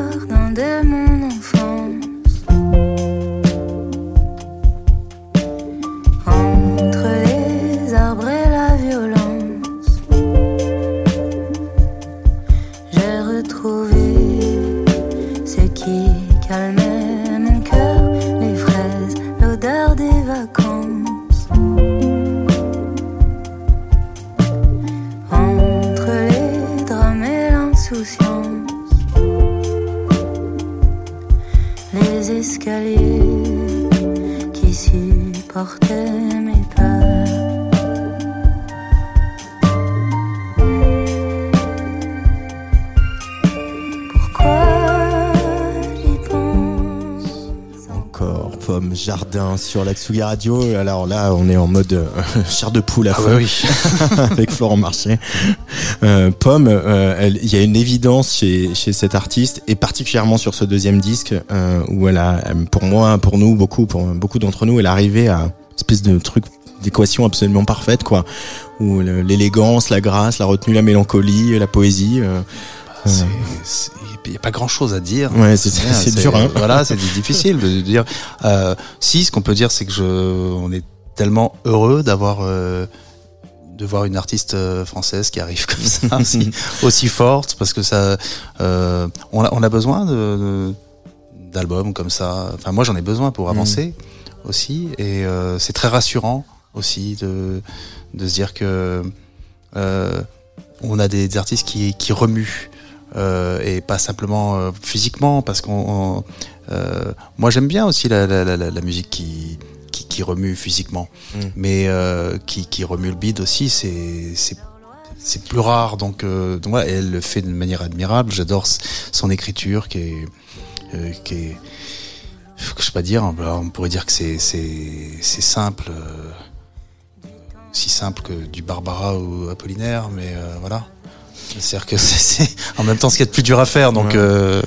Speaker 1: sur la Tsugi Radio. Alors là, on est en mode euh, chair de poule à ah feu avec Florent Marché. Euh, Pomme, euh, il y a une évidence chez, chez cet artiste et particulièrement sur ce deuxième disque euh, où elle a, pour moi, pour nous, beaucoup, pour beaucoup d'entre nous, elle est arrivée à une espèce de truc d'équation absolument parfaite, quoi. Où l'élégance, la grâce, la retenue, la mélancolie, la poésie.
Speaker 3: Il n'y a pas grand chose à dire.
Speaker 1: Ouais, c'est dur. Hein.
Speaker 3: Voilà, c'est difficile de dire. Euh, si, ce qu'on peut dire, c'est que je, on est tellement heureux d'avoir euh, de voir une artiste euh, française qui arrive comme ça, aussi, aussi, forte, parce que ça, euh, on, a, on a besoin de, d'albums comme ça. Enfin, moi, j'en ai besoin pour avancer mm. aussi, et euh, c'est très rassurant aussi de de se dire que euh, on a des, des artistes qui, qui remuent euh, et pas simplement euh, physiquement, parce qu'on, euh, moi j'aime bien aussi la, la, la, la musique qui, qui, qui, remue physiquement, mm. mais qui, qui remue le bide aussi, c'est plus rare, donc, donc voilà, elle le fait de manière admirable. J'adore son écriture qui est, qui est, je sais pas dire, on pourrait dire que c'est c'est c'est simple, si simple que du Barbara ou Apollinaire, mais voilà. C'est-à-dire que c'est en même temps ce qu'il y a de plus dur à faire. Donc, euh...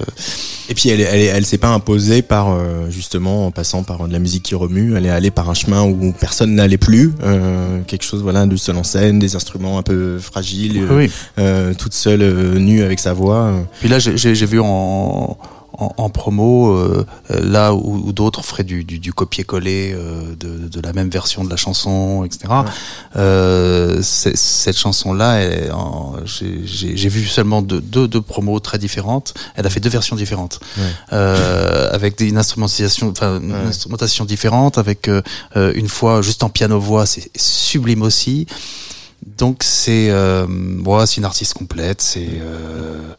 Speaker 1: Et puis elle, elle, elle, s'est pas imposée par euh, justement en passant par de la musique qui remue. Elle est allée par un chemin où personne n'allait plus. Euh, quelque chose voilà de seul en scène, des instruments un peu fragiles, oui. euh, toute seule euh, nue avec sa voix.
Speaker 3: Puis là j'ai vu en en, promo, euh, là où, d'autres feraient du, du, copier-coller de, de, la même version de la chanson, etc. cette chanson-là, j'ai vu seulement deux, deux, deux, promos très différentes. Elle a fait deux versions différentes, avec une instrumentation, enfin une instrumentation différente, avec une fois juste en piano-voix, c'est sublime aussi. Donc c'est euh, c'est une artiste complète, c'est euh,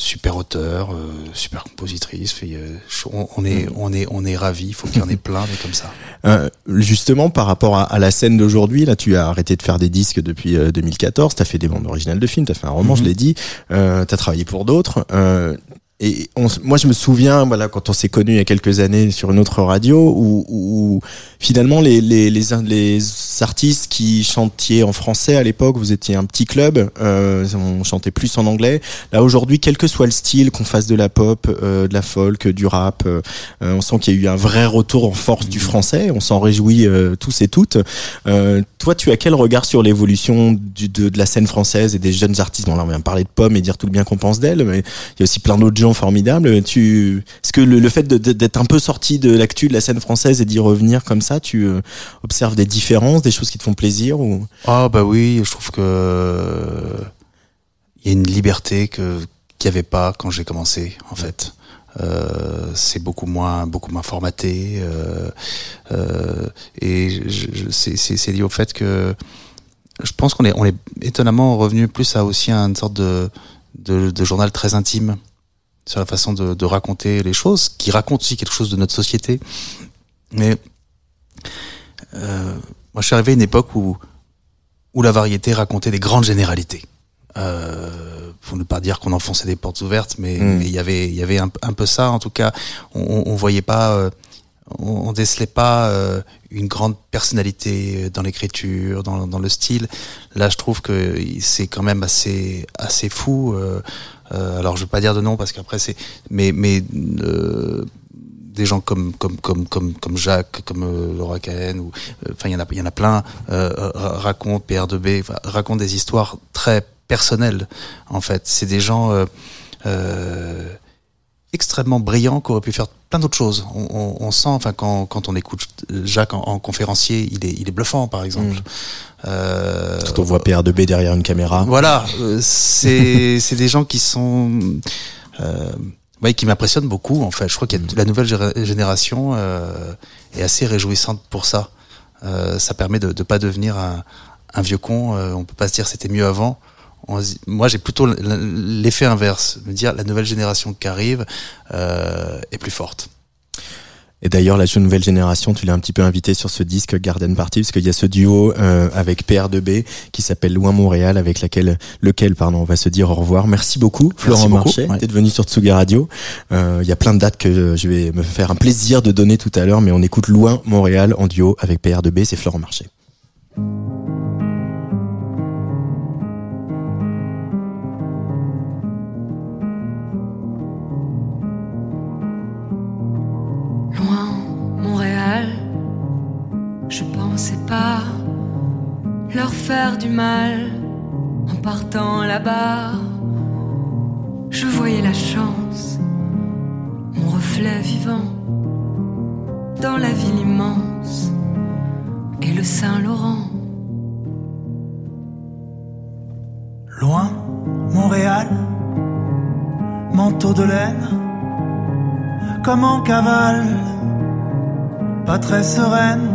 Speaker 3: super auteur, euh, super compositrice. Euh, on, est on est on est ravi. Il faut qu'il y en ait plein mais comme ça.
Speaker 1: justement par rapport à, la scène d'aujourd'hui, là tu as arrêté de faire des disques depuis 2014. T'as fait des bandes originales de films, t'as fait un roman, je mhm. l'ai dit. Euh, t'as travaillé pour d'autres. Et moi, je me souviens, voilà, quand on s'est connus il y a quelques années sur une autre radio, où, où finalement les, les, les, les, artistes qui chantiez en français à l'époque, vous étiez un petit club, euh, on chantait plus en anglais. Là aujourd'hui, quel que soit le style, qu'on fasse de la pop, euh, de la folk, du rap, euh, on sent qu'il y a eu un vrai retour en force du français. On s'en réjouit euh, tous et toutes. toi, tu as quel regard sur l'évolution de, de, la scène française et des jeunes artistes? Bon, là, on vient parler de Pomme et dire tout le bien qu'on pense d'elle, mais il y a aussi plein d'autres gens formidable. Tu, est-ce que le, fait d'être un peu sorti de l'actu de la scène française et d'y revenir comme ça, tu euh, observes des différences, des choses qui te font plaisir ou?
Speaker 3: Ah bah oui, je trouve que il y a une liberté que qu'il n'y avait pas quand j'ai commencé en fait. Euh, c'est beaucoup moins beaucoup moins formaté euh, euh et c'est lié au fait que je pense qu'on est on est étonnamment revenu plus à aussi une sorte de, de, de journal très intime sur la façon de, de, raconter les choses, qui raconte aussi quelque chose de notre société. Mais euh, moi, je suis arrivé à une époque où où la variété racontait des grandes généralités. Euh, pour ne pas dire qu'on enfonçait des portes ouvertes, mais hmm. il y avait il y avait un, peu ça. En tout cas, on, on voyait pas. Euh, on, décelait pas euh, une grande personnalité dans l'écriture, dans, dans, le style. Là, je trouve que c'est quand même assez assez fou. Euh, euh, alors je veux pas dire de nom parce qu'après c'est mais mais euh, des gens comme Jacques, comme euh, Laura Cahen ou enfin il y en a plein racontent Pierre de B racontent des histoires très personnelles en fait. C'est des gens extrêmement brillants qui auraient pu faire plein d'autres choses. On, on, on, sent, enfin, quand, quand on écoute Jacques en, en, conférencier, il est, il est bluffant, par exemple. Mm.
Speaker 1: Euh, Quand on voit PR2B derrière une caméra.
Speaker 3: Voilà, euh, c'est c'est des gens qui sont euh, ouais, qui m'impressionnent beaucoup. En fait, je crois que la nouvelle génération euh, est assez réjouissante pour ça. Euh, ça permet de ne pas devenir un, un vieux con. Euh, on peut pas se dire c'était mieux avant. Moi, j'ai plutôt l'effet inverse, me dire la nouvelle génération qui arrive est plus forte.
Speaker 1: Et d'ailleurs, la nouvelle génération, tu l'as un petit peu invité sur ce disque Garden Party, parce qu'il y a ce duo euh, avec PR2B qui s'appelle Loin Montréal, avec laquelle, lequel pardon, on va se dire au revoir. Merci beaucoup, Florent Marchais, d'être venu sur Tsuga Radio. Euh, il y a plein de dates que je vais me faire un plaisir de donner tout à l'heure, mais on écoute Loin Montréal en duo avec PR2B, c'est Florent Marchais.
Speaker 5: En partant là-bas. Je voyais la chance, mon reflet vivant dans la ville immense et le Saint-Laurent.
Speaker 2: Loin, Montréal, manteau de laine, comme en cavale, pas très sereine,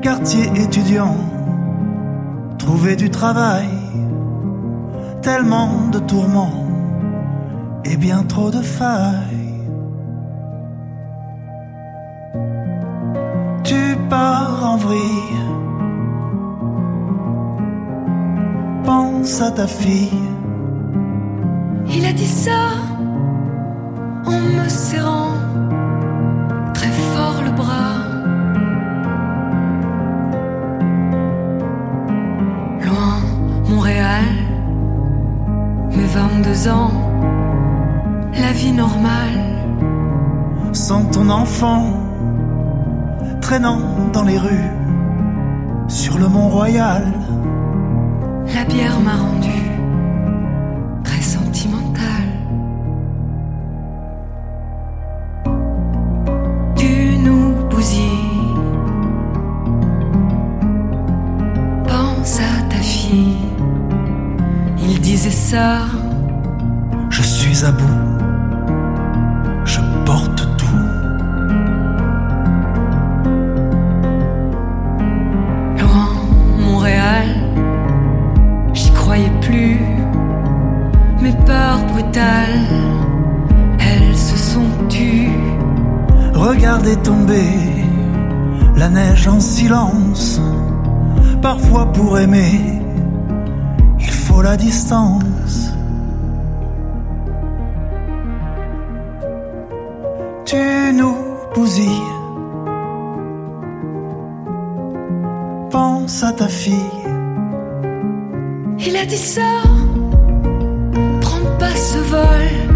Speaker 2: quartier étudiant du travail, tellement de tourments et bien trop de failles. Tu pars en vrille, pense à ta fille.
Speaker 5: Il a dit ça en me serrant la vie normale.
Speaker 2: Sans ton enfant traînant dans les rues, sur le Mont Royal.
Speaker 5: La bière m'a rendu très
Speaker 2: sentimentale. Tu nous bousilles. Pense à ta fille. Il disait ça. Tu nous bousilles. Pense à ta fille.
Speaker 5: Il a dit ça. Prends pas ce vol.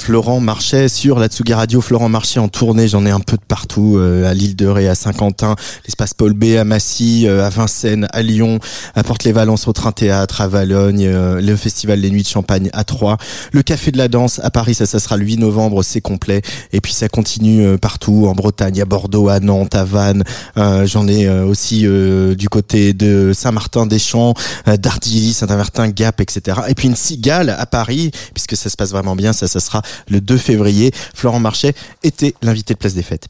Speaker 1: Florent Marchais sur la Tsugi Radio. Florent Marchais en tournée, j'en ai un peu de partout, euh, à l'île de Ré, à Saint-Quentin, l'espace Paul B, à Massy, euh, à Vincennes, à Lyon, à Porte-les-Valences, au Train Théâtre, à Valogne, euh, le festival Les Nuits de Champagne à Troyes, le Café de la Danse à Paris, ça, ça sera le 8 novembre, c'est complet. Et puis ça continue euh, partout, en Bretagne, à Bordeaux, à Nantes, à Vannes. J'en ai aussi du côté de Saint-Martin-des-Champs, d'Ardilly, Saint-Avertin, Gap, etc. Et puis une cigale à Paris, puisque ça se passe vraiment bien, ça, ça sera le 2 février. Florent Marchais était l'invité de Place des Fêtes.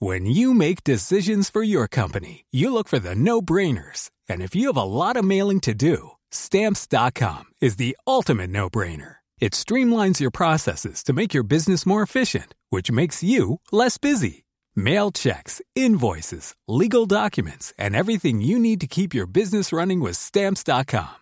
Speaker 6: When you make decisions for your company, you look for the no-brainers. And if you have a lot of mailing to do, stamps.com is the ultimate no-brainer. It streamlines your processes to make your business more efficient, which makes you less busy. Mail checks, invoices, legal documents, and everything you need to keep your business running with stamps.com.